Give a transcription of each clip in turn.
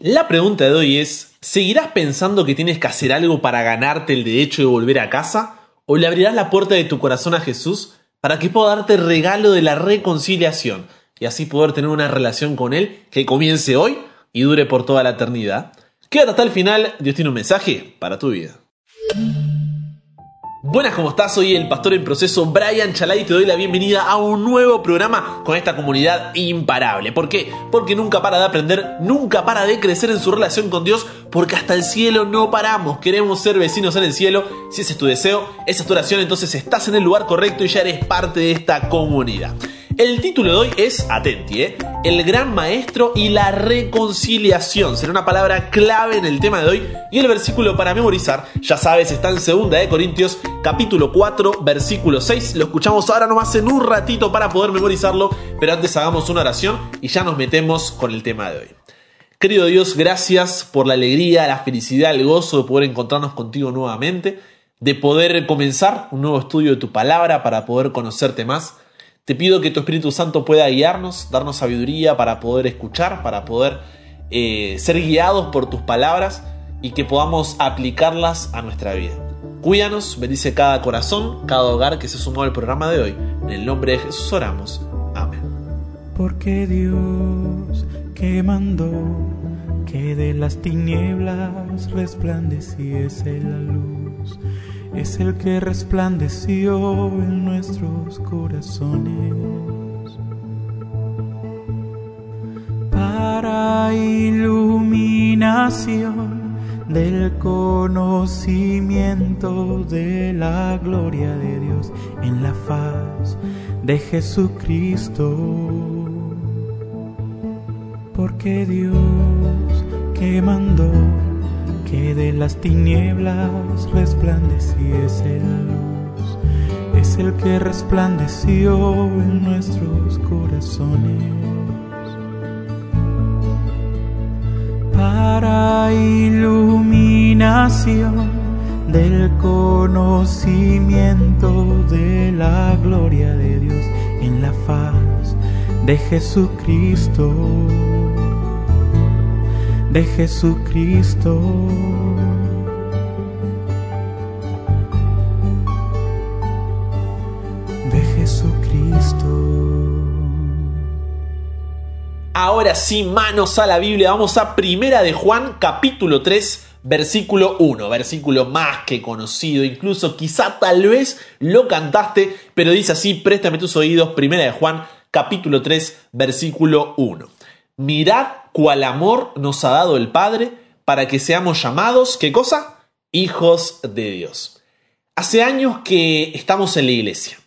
La pregunta de hoy es, ¿seguirás pensando que tienes que hacer algo para ganarte el derecho de volver a casa? ¿O le abrirás la puerta de tu corazón a Jesús para que pueda darte el regalo de la reconciliación y así poder tener una relación con Él que comience hoy y dure por toda la eternidad? Quédate hasta el final, Dios tiene un mensaje para tu vida. Buenas, ¿cómo estás? Soy el pastor en proceso Brian Chalai y te doy la bienvenida a un nuevo programa con esta comunidad imparable. ¿Por qué? Porque nunca para de aprender, nunca para de crecer en su relación con Dios, porque hasta el cielo no paramos. Queremos ser vecinos en el cielo. Si ese es tu deseo, esa es tu oración, entonces estás en el lugar correcto y ya eres parte de esta comunidad. El título de hoy es, atenti, ¿eh? el gran maestro y la reconciliación. Será una palabra clave en el tema de hoy. Y el versículo para memorizar, ya sabes, está en 2 de Corintios, capítulo 4, versículo 6. Lo escuchamos ahora nomás en un ratito para poder memorizarlo, pero antes hagamos una oración y ya nos metemos con el tema de hoy. Querido Dios, gracias por la alegría, la felicidad, el gozo de poder encontrarnos contigo nuevamente, de poder comenzar un nuevo estudio de tu palabra para poder conocerte más. Te pido que tu Espíritu Santo pueda guiarnos, darnos sabiduría para poder escuchar, para poder eh, ser guiados por tus palabras y que podamos aplicarlas a nuestra vida. Cuídanos, bendice cada corazón, cada hogar que se sumó al programa de hoy. En el nombre de Jesús oramos. Amén. Porque Dios que mandó que de las tinieblas resplandeciese la luz es el que resplandeció en nuestros corazones para iluminación del conocimiento de la gloria de Dios en la faz de Jesucristo. Porque Dios que mandó que de las tinieblas resplandeciese la luz, es el que resplandeció en nuestros corazones. Para iluminación del conocimiento de la gloria de Dios en la faz de Jesucristo de Jesucristo. De Jesucristo. Ahora sí, manos a la Biblia, vamos a Primera de Juan, capítulo 3, versículo 1, versículo más que conocido, incluso quizá tal vez lo cantaste, pero dice así, préstame tus oídos, Primera de Juan, capítulo 3, versículo 1. Mirad cuál amor nos ha dado el Padre para que seamos llamados, ¿qué cosa? Hijos de Dios. Hace años que estamos en la iglesia.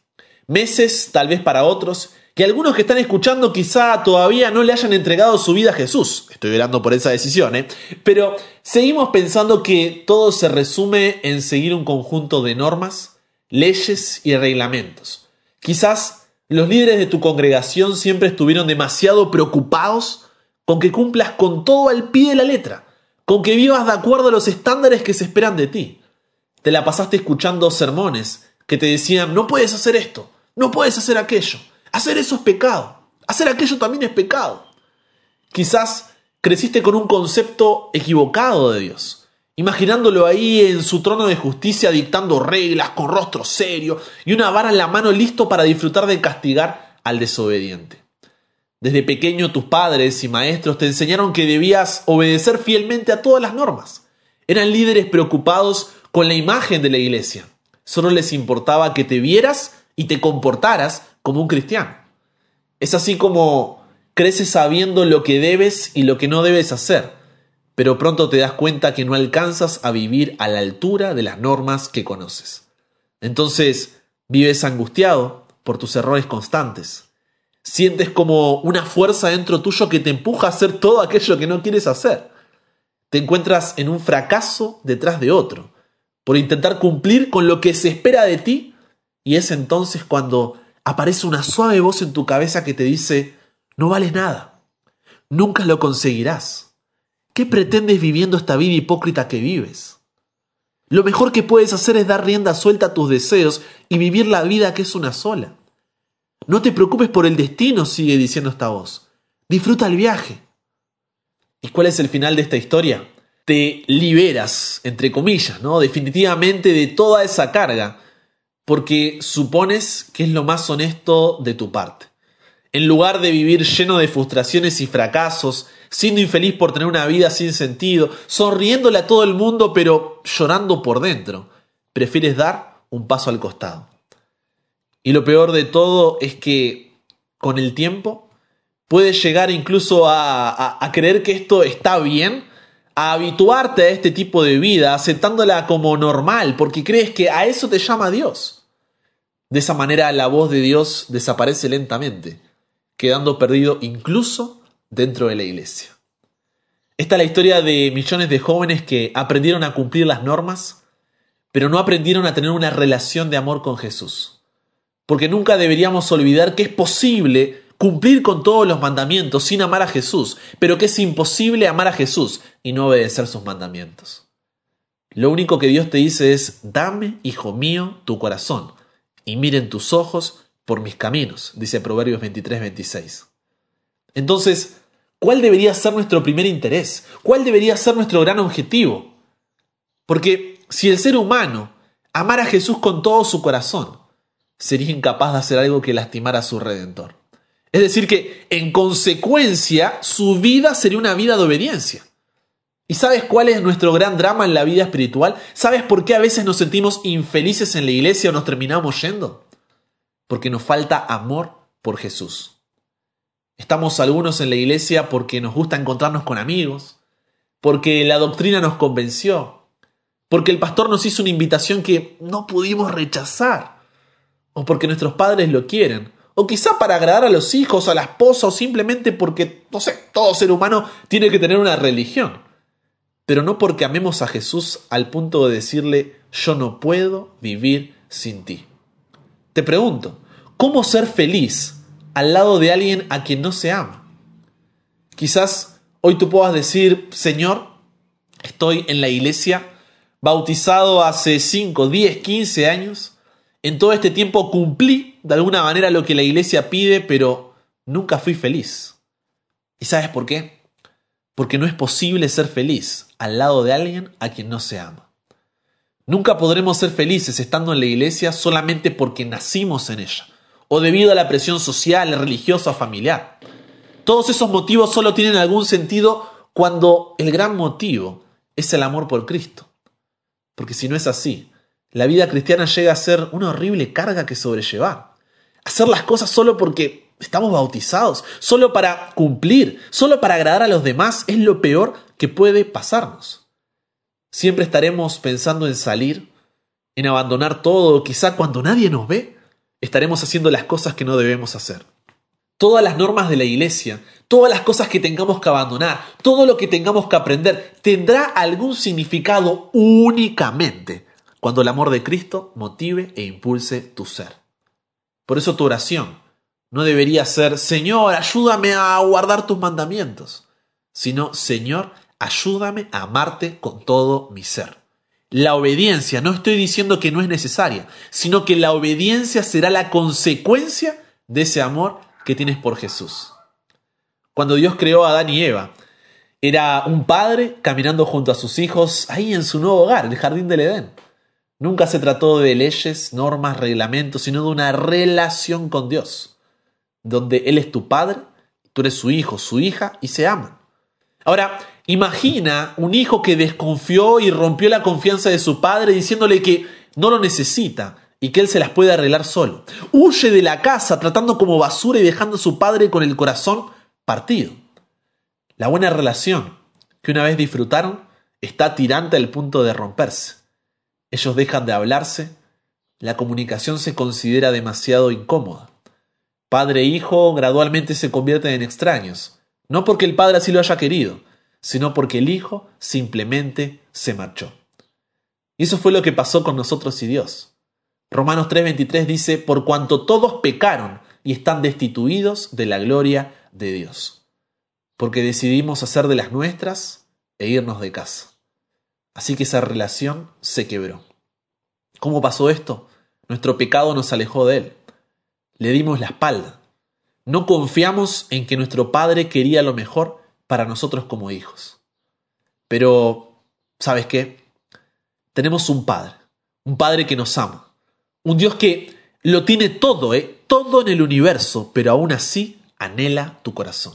Meses, tal vez para otros, que algunos que están escuchando quizá todavía no le hayan entregado su vida a Jesús. Estoy velando por esa decisión, ¿eh? Pero seguimos pensando que todo se resume en seguir un conjunto de normas, leyes y reglamentos. Quizás los líderes de tu congregación siempre estuvieron demasiado preocupados con que cumplas con todo al pie de la letra, con que vivas de acuerdo a los estándares que se esperan de ti. Te la pasaste escuchando sermones que te decían, no puedes hacer esto, no puedes hacer aquello, hacer eso es pecado, hacer aquello también es pecado. Quizás creciste con un concepto equivocado de Dios, imaginándolo ahí en su trono de justicia dictando reglas con rostro serio y una vara en la mano listo para disfrutar de castigar al desobediente. Desde pequeño tus padres y maestros te enseñaron que debías obedecer fielmente a todas las normas. Eran líderes preocupados con la imagen de la iglesia. Solo les importaba que te vieras y te comportaras como un cristiano. Es así como creces sabiendo lo que debes y lo que no debes hacer, pero pronto te das cuenta que no alcanzas a vivir a la altura de las normas que conoces. Entonces vives angustiado por tus errores constantes Sientes como una fuerza dentro tuyo que te empuja a hacer todo aquello que no quieres hacer. Te encuentras en un fracaso detrás de otro, por intentar cumplir con lo que se espera de ti, y es entonces cuando aparece una suave voz en tu cabeza que te dice, no vales nada, nunca lo conseguirás. ¿Qué pretendes viviendo esta vida hipócrita que vives? Lo mejor que puedes hacer es dar rienda suelta a tus deseos y vivir la vida que es una sola. No te preocupes por el destino, sigue diciendo esta voz. Disfruta el viaje. ¿Y cuál es el final de esta historia? Te liberas, entre comillas, ¿no? Definitivamente de toda esa carga, porque supones que es lo más honesto de tu parte. En lugar de vivir lleno de frustraciones y fracasos, siendo infeliz por tener una vida sin sentido, sonriéndole a todo el mundo pero llorando por dentro, prefieres dar un paso al costado. Y lo peor de todo es que con el tiempo puedes llegar incluso a, a, creer que esto está bien, a habituarte a este tipo de vida, aceptándola como normal, porque crees que a eso te llama Dios. De esa manera la voz de Dios desaparece lentamente quedando perdido incluso dentro de la iglesia. Esta es la historia de millones de jóvenes que aprendieron a cumplir las normas, pero no aprendieron a tener una relación de amor con Jesús. Porque nunca deberíamos olvidar que es posible cumplir con todos los mandamientos sin amar a Jesús, pero que es imposible amar a Jesús y no obedecer sus mandamientos. Lo único que Dios te dice es, dame, hijo mío, tu corazón, y miren tus ojos por mis caminos, dice Proverbios 23, 26. Entonces, ¿cuál debería ser nuestro primer interés? ¿Cuál debería ser nuestro gran objetivo? Porque si el ser humano amara a Jesús con todo su corazón, sería incapaz de hacer algo que lastimara a su redentor. Es decir, que en consecuencia su vida sería una vida de obediencia. ¿Y sabes cuál es nuestro gran drama en la vida espiritual? ¿Sabes por qué a veces nos sentimos infelices en la iglesia o nos terminamos yendo? porque nos falta amor por Jesús. Estamos algunos en la iglesia porque nos gusta encontrarnos con amigos, porque la doctrina nos convenció, porque el pastor nos hizo una invitación que no pudimos rechazar, o porque nuestros padres lo quieren, o quizá para agradar a los hijos, a la esposa, o simplemente porque, no sé, todo ser humano tiene que tener una religión. Pero no porque amemos a Jesús al punto de decirle, yo no puedo vivir sin ti. Te pregunto, ¿cómo ser feliz al lado de alguien a quien no se ama? Quizás hoy tú puedas decir, Señor, estoy en la iglesia, bautizado hace 5, 10, 15 años, en todo este tiempo cumplí de alguna manera lo que la iglesia pide, pero nunca fui feliz. ¿Y sabes por qué? Porque no es posible ser feliz al lado de alguien a quien no se ama. Nunca podremos ser felices estando en la iglesia solamente porque nacimos en ella o debido a la presión social, religiosa o familiar. Todos esos motivos solo tienen algún sentido cuando el gran motivo es el amor por Cristo. Porque si no es así, la vida cristiana llega a ser una horrible carga que sobrellevar. Hacer las cosas solo porque estamos bautizados, solo para cumplir, solo para agradar a los demás es lo peor que puede pasarnos. Siempre estaremos pensando en salir, en abandonar todo, quizá cuando nadie nos ve, estaremos haciendo las cosas que no debemos hacer. Todas las normas de la iglesia, todas las cosas que tengamos que abandonar, todo lo que tengamos que aprender, tendrá algún significado únicamente cuando el amor de Cristo motive e impulse tu ser. Por eso tu oración no debería ser, Señor, ayúdame a guardar tus mandamientos, sino, Señor, ayúdame a amarte con todo mi ser. La obediencia, no estoy diciendo que no es necesaria, sino que la obediencia será la consecuencia de ese amor que tienes por Jesús. Cuando Dios creó a Adán y Eva, era un padre caminando junto a sus hijos ahí en su nuevo hogar, el jardín del Edén. Nunca se trató de leyes, normas, reglamentos, sino de una relación con Dios, donde Él es tu padre, tú eres su hijo, su hija, y se aman. Ahora, imagina un hijo que desconfió y rompió la confianza de su padre diciéndole que no lo necesita y que él se las puede arreglar solo. Huye de la casa tratando como basura y dejando a su padre con el corazón partido. La buena relación que una vez disfrutaron está tirante al punto de romperse. Ellos dejan de hablarse, la comunicación se considera demasiado incómoda. Padre e hijo gradualmente se convierten en extraños no porque el Padre así lo haya querido, sino porque el Hijo simplemente se marchó. Y eso fue lo que pasó con nosotros y Dios. Romanos 3:23 dice, por cuanto todos pecaron y están destituidos de la gloria de Dios, porque decidimos hacer de las nuestras e irnos de casa. Así que esa relación se quebró. ¿Cómo pasó esto? Nuestro pecado nos alejó de Él. Le dimos la espalda. No confiamos en que nuestro Padre quería lo mejor para nosotros como hijos. Pero, ¿sabes qué? Tenemos un Padre, un Padre que nos ama, un Dios que lo tiene todo, ¿eh? todo en el universo, pero aún así anhela tu corazón.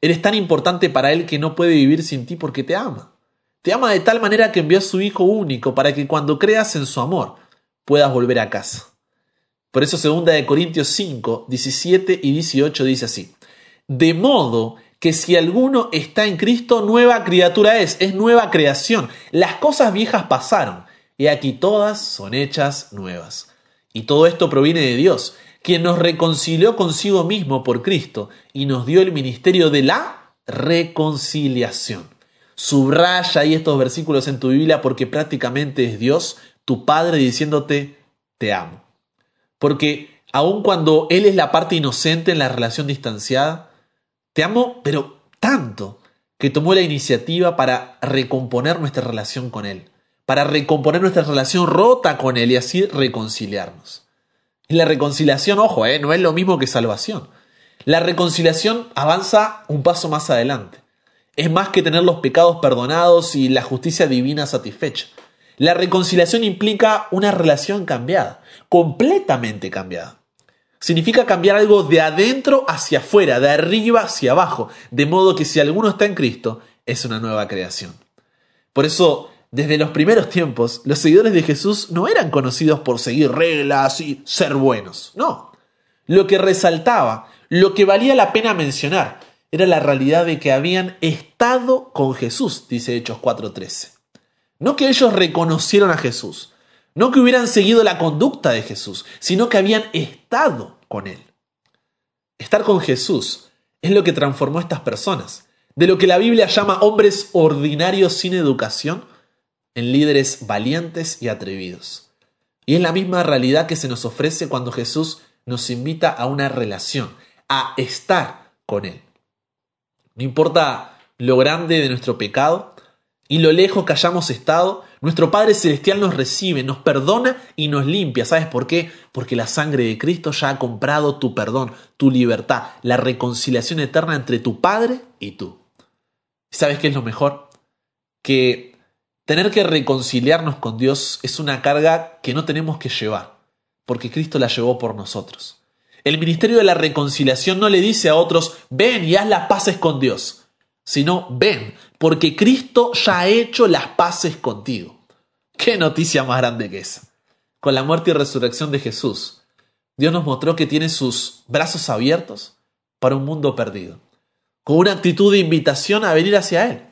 Eres tan importante para Él que no puede vivir sin ti porque te ama. Te ama de tal manera que envió a su Hijo único para que cuando creas en su amor puedas volver a casa. Por eso segunda de Corintios 5, 17 y 18 dice así. De modo que si alguno está en Cristo, nueva criatura es, es nueva creación. Las cosas viejas pasaron, y aquí todas son hechas nuevas. Y todo esto proviene de Dios, quien nos reconcilió consigo mismo por Cristo y nos dio el ministerio de la reconciliación. Subraya ahí estos versículos en tu Biblia porque prácticamente es Dios, tu Padre, diciéndote, te amo. Porque aun cuando Él es la parte inocente en la relación distanciada, te amo, pero tanto, que tomó la iniciativa para recomponer nuestra relación con Él, para recomponer nuestra relación rota con Él y así reconciliarnos. Y la reconciliación, ojo, ¿eh? no es lo mismo que salvación. La reconciliación avanza un paso más adelante es más que tener los pecados perdonados y la justicia divina satisfecha. La reconciliación implica una relación cambiada, completamente cambiada. Significa cambiar algo de adentro hacia afuera, de arriba hacia abajo, de modo que si alguno está en Cristo, es una nueva creación. Por eso, desde los primeros tiempos, los seguidores de Jesús no eran conocidos por seguir reglas y ser buenos, no. Lo que resaltaba, lo que valía la pena mencionar, era la realidad de que habían estado con Jesús, dice Hechos 4:13. No que ellos reconocieron a Jesús, no que hubieran seguido la conducta de Jesús, sino que habían estado con Él. Estar con Jesús es lo que transformó a estas personas, de lo que la Biblia llama hombres ordinarios sin educación, en líderes valientes y atrevidos. Y es la misma realidad que se nos ofrece cuando Jesús nos invita a una relación, a estar con Él. No importa lo grande de nuestro pecado y lo lejos que hayamos estado, nuestro Padre Celestial nos recibe, nos perdona y nos limpia. ¿Sabes por qué? Porque la sangre de Cristo ya ha comprado tu perdón, tu libertad, la reconciliación eterna entre tu Padre y tú. ¿Sabes qué es lo mejor? Que tener que reconciliarnos con Dios es una carga que no tenemos que llevar, porque Cristo la llevó por nosotros. El ministerio de la reconciliación no le dice a otros, ven y haz las paces con Dios, sino ven, porque Cristo ya ha hecho las paces contigo. ¿Qué noticia más grande que esa? Con la muerte y resurrección de Jesús, Dios nos mostró que tiene sus brazos abiertos para un mundo perdido, con una actitud de invitación a venir hacia Él.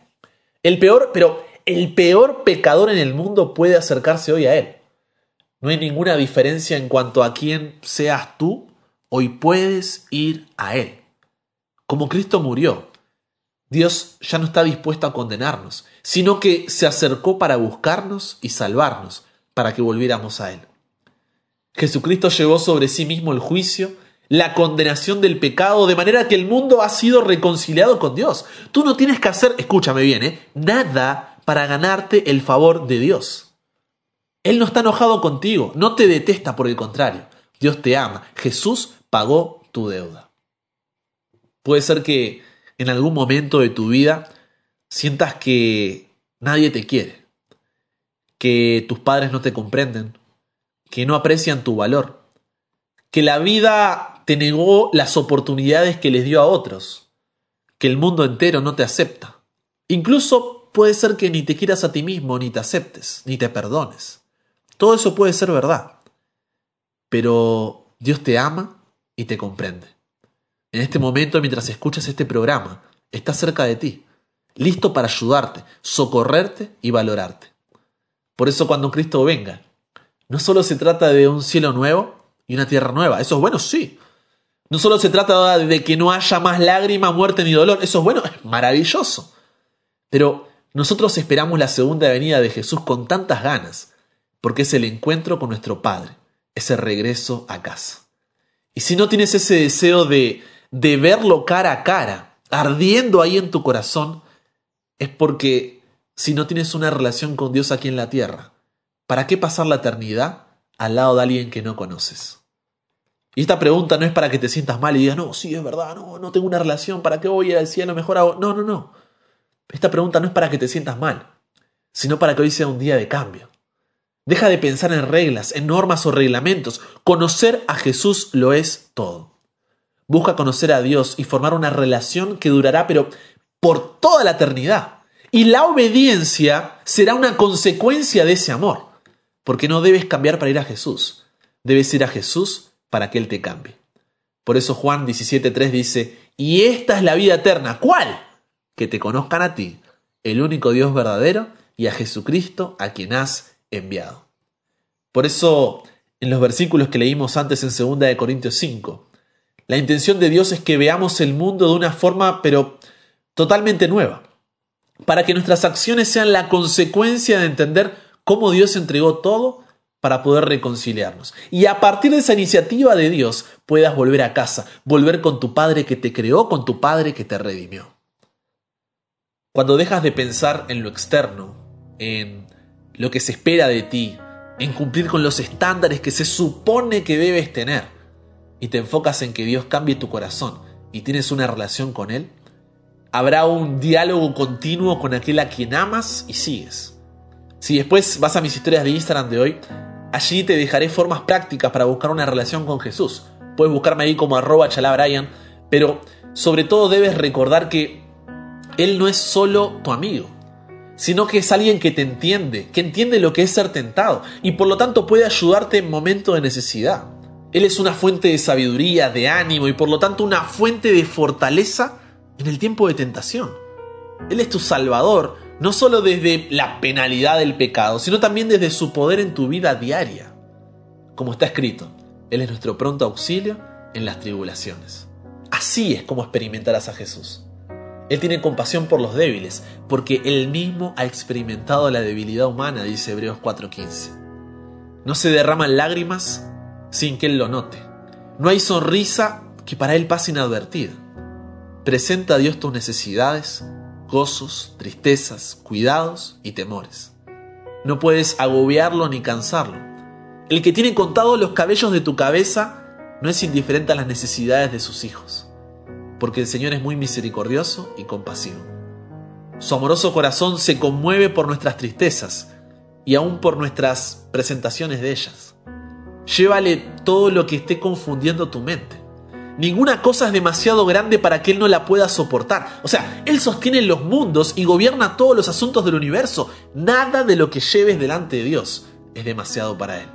El peor, pero el peor pecador en el mundo puede acercarse hoy a Él. No hay ninguna diferencia en cuanto a quién seas tú Hoy puedes ir a Él. Como Cristo murió, Dios ya no está dispuesto a condenarnos, sino que se acercó para buscarnos y salvarnos, para que volviéramos a Él. Jesucristo llevó sobre sí mismo el juicio, la condenación del pecado, de manera que el mundo ha sido reconciliado con Dios. Tú no tienes que hacer, escúchame bien, ¿eh? nada para ganarte el favor de Dios. Él no está enojado contigo, no te detesta por el contrario. Dios te ama. Jesús pagó tu deuda. Puede ser que en algún momento de tu vida sientas que nadie te quiere, que tus padres no te comprenden, que no aprecian tu valor, que la vida te negó las oportunidades que les dio a otros, que el mundo entero no te acepta. Incluso puede ser que ni te quieras a ti mismo, ni te aceptes, ni te perdones. Todo eso puede ser verdad. Pero Dios te ama y te comprende. En este momento, mientras escuchas este programa, está cerca de ti, listo para ayudarte, socorrerte y valorarte. Por eso cuando Cristo venga, no solo se trata de un cielo nuevo y una tierra nueva, eso es bueno, sí. No solo se trata de que no haya más lágrima, muerte ni dolor, eso es bueno, es maravilloso. Pero nosotros esperamos la segunda venida de Jesús con tantas ganas, porque es el encuentro con nuestro Padre, ese regreso a casa. Y si no tienes ese deseo de, de verlo cara a cara, ardiendo ahí en tu corazón, es porque si no tienes una relación con Dios aquí en la tierra, ¿para qué pasar la eternidad al lado de alguien que no conoces? Y esta pregunta no es para que te sientas mal y digas, no, sí, es verdad, no, no tengo una relación, ¿para qué voy a decir a lo mejor hago? No, no, no. Esta pregunta no es para que te sientas mal, sino para que hoy sea un día de cambio. Deja de pensar en reglas, en normas o reglamentos. Conocer a Jesús lo es todo. Busca conocer a Dios y formar una relación que durará, pero por toda la eternidad. Y la obediencia será una consecuencia de ese amor. Porque no debes cambiar para ir a Jesús. Debes ir a Jesús para que Él te cambie. Por eso Juan 17.3 dice, y esta es la vida eterna. ¿Cuál? Que te conozcan a ti, el único Dios verdadero, y a Jesucristo a quien has enviado. Por eso, en los versículos que leímos antes en 2 de Corintios 5, la intención de Dios es que veamos el mundo de una forma, pero totalmente nueva, para que nuestras acciones sean la consecuencia de entender cómo Dios entregó todo para poder reconciliarnos. Y a partir de esa iniciativa de Dios puedas volver a casa, volver con tu Padre que te creó, con tu Padre que te redimió. Cuando dejas de pensar en lo externo, en lo que se espera de ti, en cumplir con los estándares que se supone que debes tener, y te enfocas en que Dios cambie tu corazón y tienes una relación con Él, habrá un diálogo continuo con aquel a quien amas y sigues. Si después vas a mis historias de Instagram de hoy, allí te dejaré formas prácticas para buscar una relación con Jesús. Puedes buscarme ahí como arroba chalabrian, pero sobre todo debes recordar que Él no es solo tu amigo, sino que es alguien que te entiende, que entiende lo que es ser tentado y por lo tanto puede ayudarte en momentos de necesidad. Él es una fuente de sabiduría, de ánimo y por lo tanto una fuente de fortaleza en el tiempo de tentación. Él es tu salvador, no solo desde la penalidad del pecado, sino también desde su poder en tu vida diaria. Como está escrito, Él es nuestro pronto auxilio en las tribulaciones. Así es como experimentarás a Jesús. Él tiene compasión por los débiles, porque Él mismo ha experimentado la debilidad humana, dice Hebreos 4:15. No se derraman lágrimas sin que Él lo note. No hay sonrisa que para Él pase inadvertida. Presenta a Dios tus necesidades, gozos, tristezas, cuidados y temores. No puedes agobiarlo ni cansarlo. El que tiene contados los cabellos de tu cabeza no es indiferente a las necesidades de sus hijos porque el Señor es muy misericordioso y compasivo. Su amoroso corazón se conmueve por nuestras tristezas y aún por nuestras presentaciones de ellas. Llévale todo lo que esté confundiendo tu mente. Ninguna cosa es demasiado grande para que Él no la pueda soportar. O sea, Él sostiene los mundos y gobierna todos los asuntos del universo. Nada de lo que lleves delante de Dios es demasiado para Él.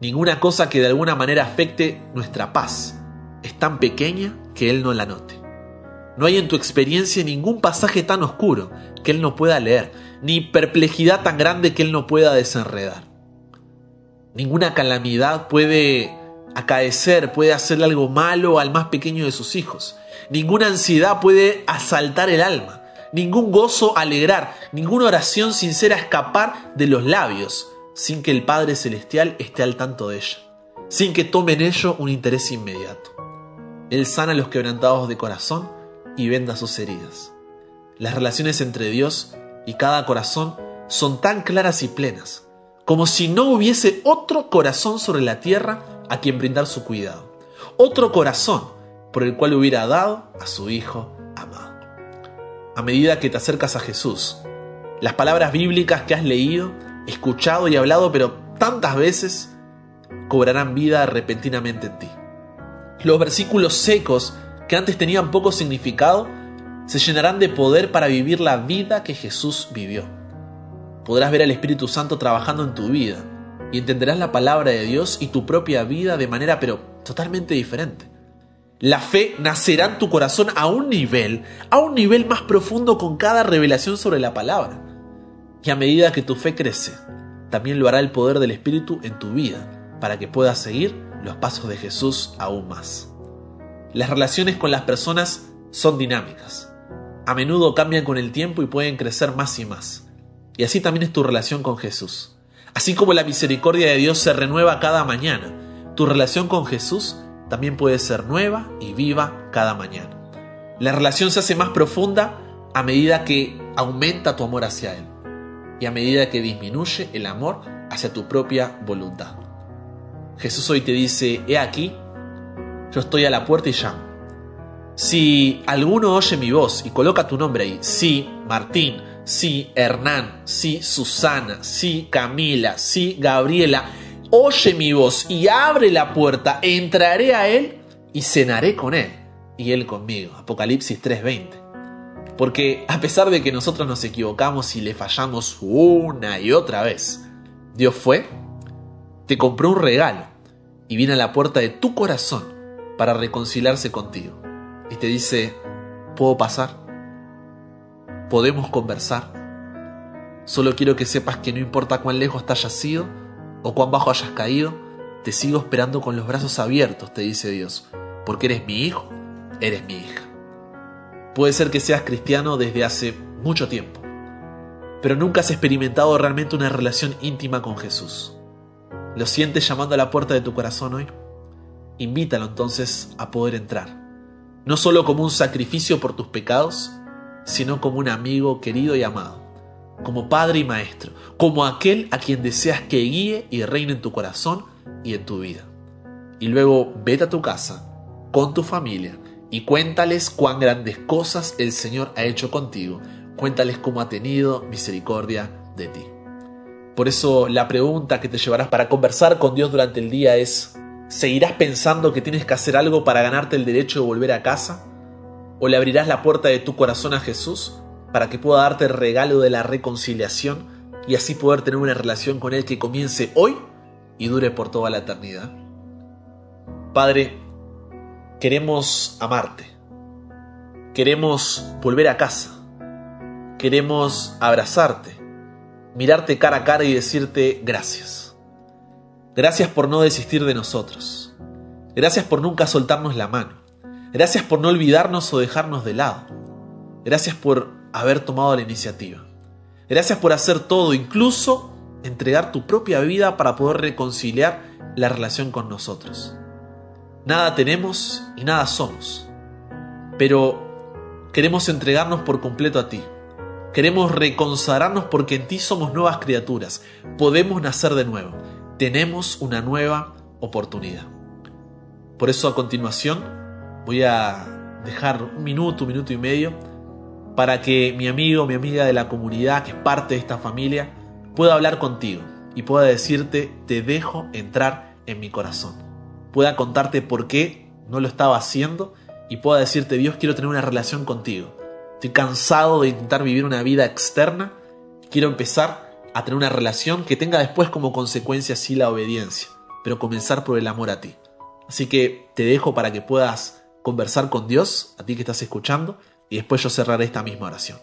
Ninguna cosa que de alguna manera afecte nuestra paz es tan pequeña que Él no la note. No hay en tu experiencia ningún pasaje tan oscuro que Él no pueda leer, ni perplejidad tan grande que Él no pueda desenredar. Ninguna calamidad puede acaecer, puede hacerle algo malo al más pequeño de sus hijos. Ninguna ansiedad puede asaltar el alma. Ningún gozo alegrar, ninguna oración sincera escapar de los labios sin que el Padre Celestial esté al tanto de ella, sin que tome en ello un interés inmediato. Él sana a los quebrantados de corazón y venda sus heridas. Las relaciones entre Dios y cada corazón son tan claras y plenas, como si no hubiese otro corazón sobre la tierra a quien brindar su cuidado, otro corazón por el cual hubiera dado a su Hijo amado. A medida que te acercas a Jesús, las palabras bíblicas que has leído, escuchado y hablado, pero tantas veces, cobrarán vida repentinamente en ti. Los versículos secos, que antes tenían poco significado, se llenarán de poder para vivir la vida que Jesús vivió. Podrás ver al Espíritu Santo trabajando en tu vida y entenderás la palabra de Dios y tu propia vida de manera pero totalmente diferente. La fe nacerá en tu corazón a un nivel, a un nivel más profundo con cada revelación sobre la palabra. Y a medida que tu fe crece, también lo hará el poder del Espíritu en tu vida, para que puedas seguir los pasos de Jesús aún más. Las relaciones con las personas son dinámicas. A menudo cambian con el tiempo y pueden crecer más y más. Y así también es tu relación con Jesús. Así como la misericordia de Dios se renueva cada mañana, tu relación con Jesús también puede ser nueva y viva cada mañana. La relación se hace más profunda a medida que aumenta tu amor hacia Él y a medida que disminuye el amor hacia tu propia voluntad. Jesús hoy te dice, he aquí, yo estoy a la puerta y llamo. Si alguno oye mi voz y coloca tu nombre ahí, sí, Martín, sí, Hernán, sí, Susana, sí, Camila, sí, Gabriela, oye mi voz y abre la puerta, entraré a él y cenaré con él y él conmigo. Apocalipsis 3:20. Porque a pesar de que nosotros nos equivocamos y le fallamos una y otra vez, Dios fue, te compró un regalo y viene a la puerta de tu corazón para reconciliarse contigo. Y te dice, ¿puedo pasar? ¿Podemos conversar? Solo quiero que sepas que no importa cuán lejos te hayas ido o cuán bajo hayas caído, te sigo esperando con los brazos abiertos, te dice Dios, porque eres mi hijo, eres mi hija. Puede ser que seas cristiano desde hace mucho tiempo, pero nunca has experimentado realmente una relación íntima con Jesús. ¿Lo sientes llamando a la puerta de tu corazón hoy? Invítalo entonces a poder entrar, no solo como un sacrificio por tus pecados, sino como un amigo querido y amado, como padre y maestro, como aquel a quien deseas que guíe y reine en tu corazón y en tu vida. Y luego vete a tu casa, con tu familia, y cuéntales cuán grandes cosas el Señor ha hecho contigo. Cuéntales cómo ha tenido misericordia de ti. Por eso la pregunta que te llevarás para conversar con Dios durante el día es, ¿seguirás pensando que tienes que hacer algo para ganarte el derecho de volver a casa? ¿O le abrirás la puerta de tu corazón a Jesús para que pueda darte el regalo de la reconciliación y así poder tener una relación con Él que comience hoy y dure por toda la eternidad? Padre, Queremos amarte. Queremos volver a casa. Queremos abrazarte, mirarte cara a cara y decirte gracias. Gracias por no desistir de nosotros. Gracias por nunca soltarnos la mano. Gracias por no olvidarnos o dejarnos de lado. Gracias por haber tomado la iniciativa. Gracias por hacer todo, incluso entregar tu propia vida para poder reconciliar la relación con nosotros. Nada tenemos y nada somos. Pero queremos entregarnos por completo a ti. Queremos reconsagrarnos porque en ti somos nuevas criaturas. Podemos nacer de nuevo. Tenemos una nueva oportunidad. Por eso a continuación voy a dejar un minuto, un minuto y medio para que mi amigo, mi amiga de la comunidad, que es parte de esta familia, pueda hablar contigo y pueda decirte, te dejo entrar en mi corazón pueda contarte por qué no lo estaba haciendo y pueda decirte, Dios, quiero tener una relación contigo. Estoy cansado de intentar vivir una vida externa. Quiero empezar a tener una relación que tenga después como consecuencia sí la obediencia, pero comenzar por el amor a ti. Así que te dejo para que puedas conversar con Dios, a ti que estás escuchando, y después yo cerraré esta misma oración.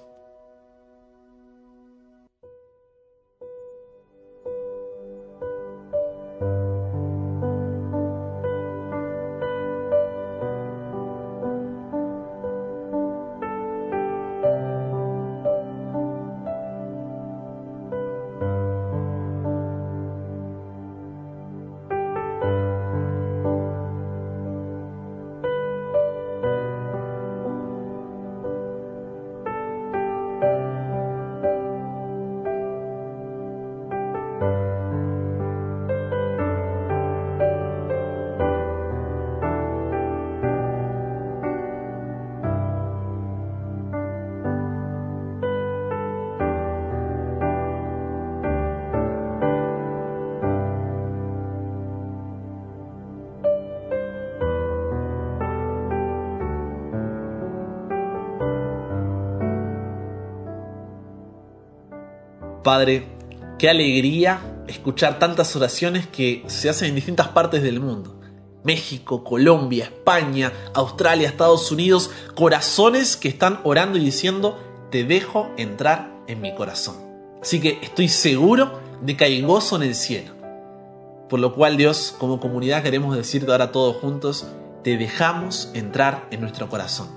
Padre, qué alegría escuchar tantas oraciones que se hacen en distintas partes del mundo. México, Colombia, España, Australia, Estados Unidos, corazones que están orando y diciendo, te dejo entrar en mi corazón. Así que estoy seguro de que hay gozo en el cielo. Por lo cual Dios, como comunidad queremos decirte ahora todos juntos, te dejamos entrar en nuestro corazón.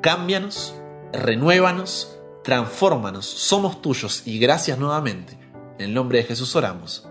Cámbianos, renuévanos, transfórmanos, somos tuyos y gracias nuevamente. En el nombre de Jesús oramos.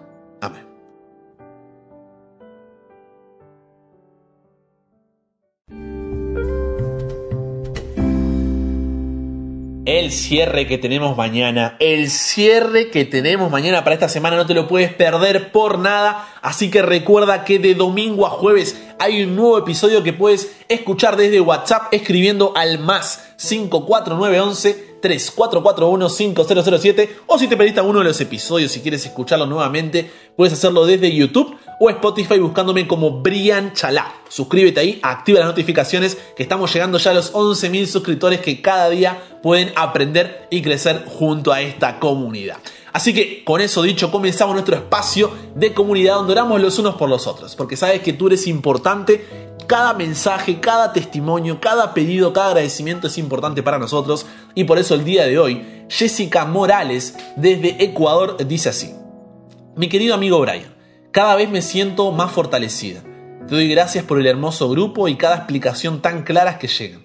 El cierre que tenemos mañana, el cierre que tenemos mañana para esta semana. No te lo puedes perder por nada, así que recuerda que de domingo a jueves hay un nuevo episodio que puedes escuchar desde WhatsApp escribiendo al más 54911 3441-5007 o si te perdiste alguno de los episodios, si quieres escucharlo nuevamente, puedes hacerlo desde YouTube o Spotify buscándome como Brian Chalá. Suscríbete ahí, activa las notificaciones que estamos llegando ya a los 11.000 suscriptores que cada día pueden aprender y crecer junto a esta comunidad. Así que con eso dicho, comenzamos nuestro espacio de comunidad donde oramos los unos por los otros, porque sabes que tú eres importante cada mensaje, cada testimonio, cada pedido, cada agradecimiento es importante para nosotros y por eso el día de hoy Jessica Morales desde Ecuador dice así. Mi querido amigo Brian, cada vez me siento más fortalecida. Te doy gracias por el hermoso grupo y cada explicación tan clara que llegan.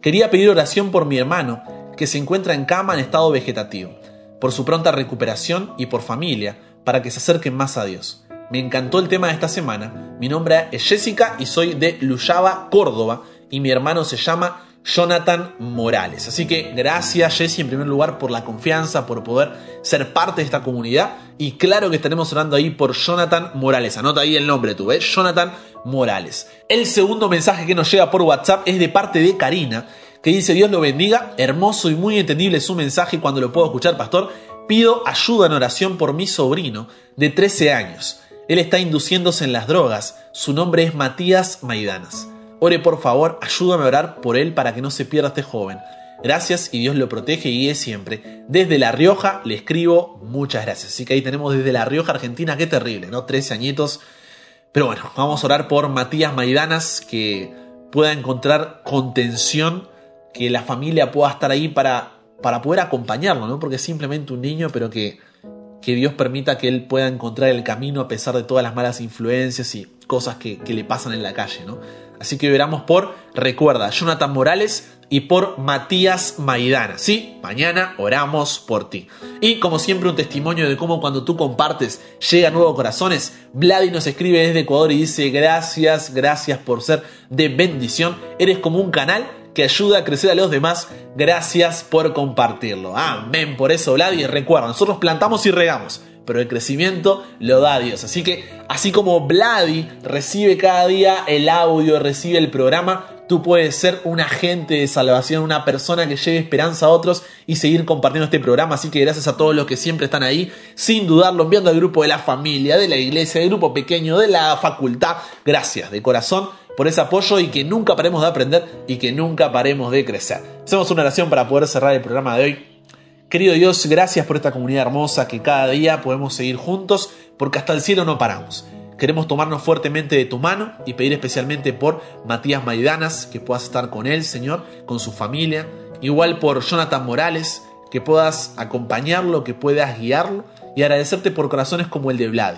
Quería pedir oración por mi hermano, que se encuentra en cama en estado vegetativo, por su pronta recuperación y por familia, para que se acerquen más a Dios. Me encantó el tema de esta semana. Mi nombre es Jessica y soy de Luyaba, Córdoba, y mi hermano se llama Jonathan Morales. Así que gracias Jessy en primer lugar por la confianza, por poder ser parte de esta comunidad. Y claro que estaremos orando ahí por Jonathan Morales. Anota ahí el nombre tú, ¿ves? Jonathan Morales. El segundo mensaje que nos llega por WhatsApp es de parte de Karina, que dice Dios lo bendiga. Hermoso y muy entendible su mensaje cuando lo puedo escuchar, pastor. Pido ayuda en oración por mi sobrino de 13 años. Él está induciéndose en las drogas. Su nombre es Matías Maidanas. Ore por favor, ayúdame a orar por él para que no se pierda este joven. Gracias y Dios lo protege y guíe siempre. Desde La Rioja le escribo muchas gracias. Así que ahí tenemos desde La Rioja, Argentina, qué terrible, ¿no? 13 añitos. Pero bueno, vamos a orar por Matías Maidanas, que pueda encontrar contención, que la familia pueda estar ahí para, para poder acompañarlo, ¿no? Porque es simplemente un niño, pero que que Dios permita que él pueda encontrar el camino a pesar de todas las malas influencias y cosas que, le pasan en la calle, ¿no? Así que veramos por, recuerda, Jonathan Morales y por Matías Maidana. Sí, mañana oramos por ti. Y como siempre un testimonio de cómo cuando tú compartes llega a nuevos corazones. Vladi nos escribe desde Ecuador y dice gracias, gracias por ser de bendición. Eres como un canal que ayuda a crecer a los demás. Gracias por compartirlo. Amén. Por eso, Vlad, y recuerda, nosotros plantamos y regamos, pero el crecimiento lo da Dios. Así que, así como Vladi recibe cada día el audio, recibe el programa, tú puedes ser un agente de salvación, una persona que lleve esperanza a otros y seguir compartiendo este programa. Así que gracias a todos los que siempre están ahí, sin dudarlo, enviando al grupo de la familia, de la iglesia, del grupo pequeño, de la facultad. Gracias de corazón por ese apoyo y que nunca paremos de aprender y que nunca paremos de crecer. Hacemos una oración para poder cerrar el programa de hoy. Querido Dios, gracias por esta comunidad hermosa que cada día podemos seguir juntos porque hasta el cielo no paramos. Queremos tomarnos fuertemente de tu mano y pedir especialmente por Matías Maidanas, que puedas estar con él, Señor, con su familia. Igual por Jonathan Morales, que puedas acompañarlo, que puedas guiarlo. Y agradecerte por corazones como el de Vlad,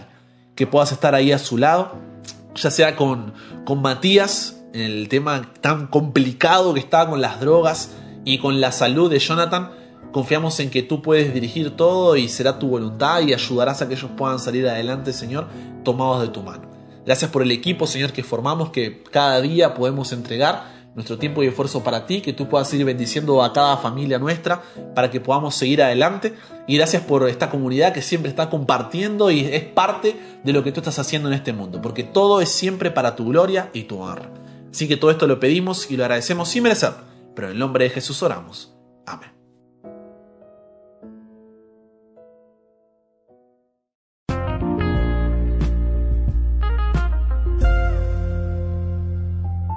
que puedas estar ahí a su lado ya sea con, con Matías, en el tema tan complicado que estaba con las drogas y con la salud de Jonathan, confiamos en que tú puedes dirigir todo y será tu voluntad y ayudarás a que ellos puedan salir adelante, Señor, tomados de tu mano. Gracias por el equipo, Señor, que formamos, que cada día podemos entregar nuestro tiempo y esfuerzo para ti, que tú puedas seguir bendiciendo a cada familia nuestra para que podamos seguir adelante. Y gracias por esta comunidad que siempre está compartiendo y es parte de lo que tú estás haciendo en este mundo, porque todo es siempre para tu gloria y tu honra. Así que todo esto lo pedimos y lo agradecemos sin merecer, pero en el nombre de Jesús oramos. Amén.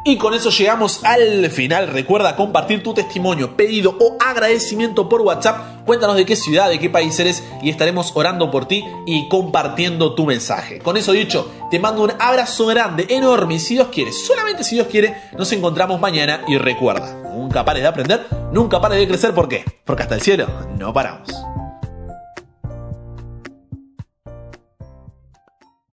Y con eso llegamos al final. Recuerda compartir tu testimonio, pedido o agradecimiento por WhatsApp. Cuéntanos de qué ciudad, de qué país eres y estaremos orando por ti y compartiendo tu mensaje. Con eso dicho, te mando un abrazo grande, enorme y si Dios quiere, solamente si Dios quiere, nos encontramos mañana y recuerda, nunca pares de aprender, nunca pares de crecer. ¿Por qué? Porque hasta el cielo no paramos.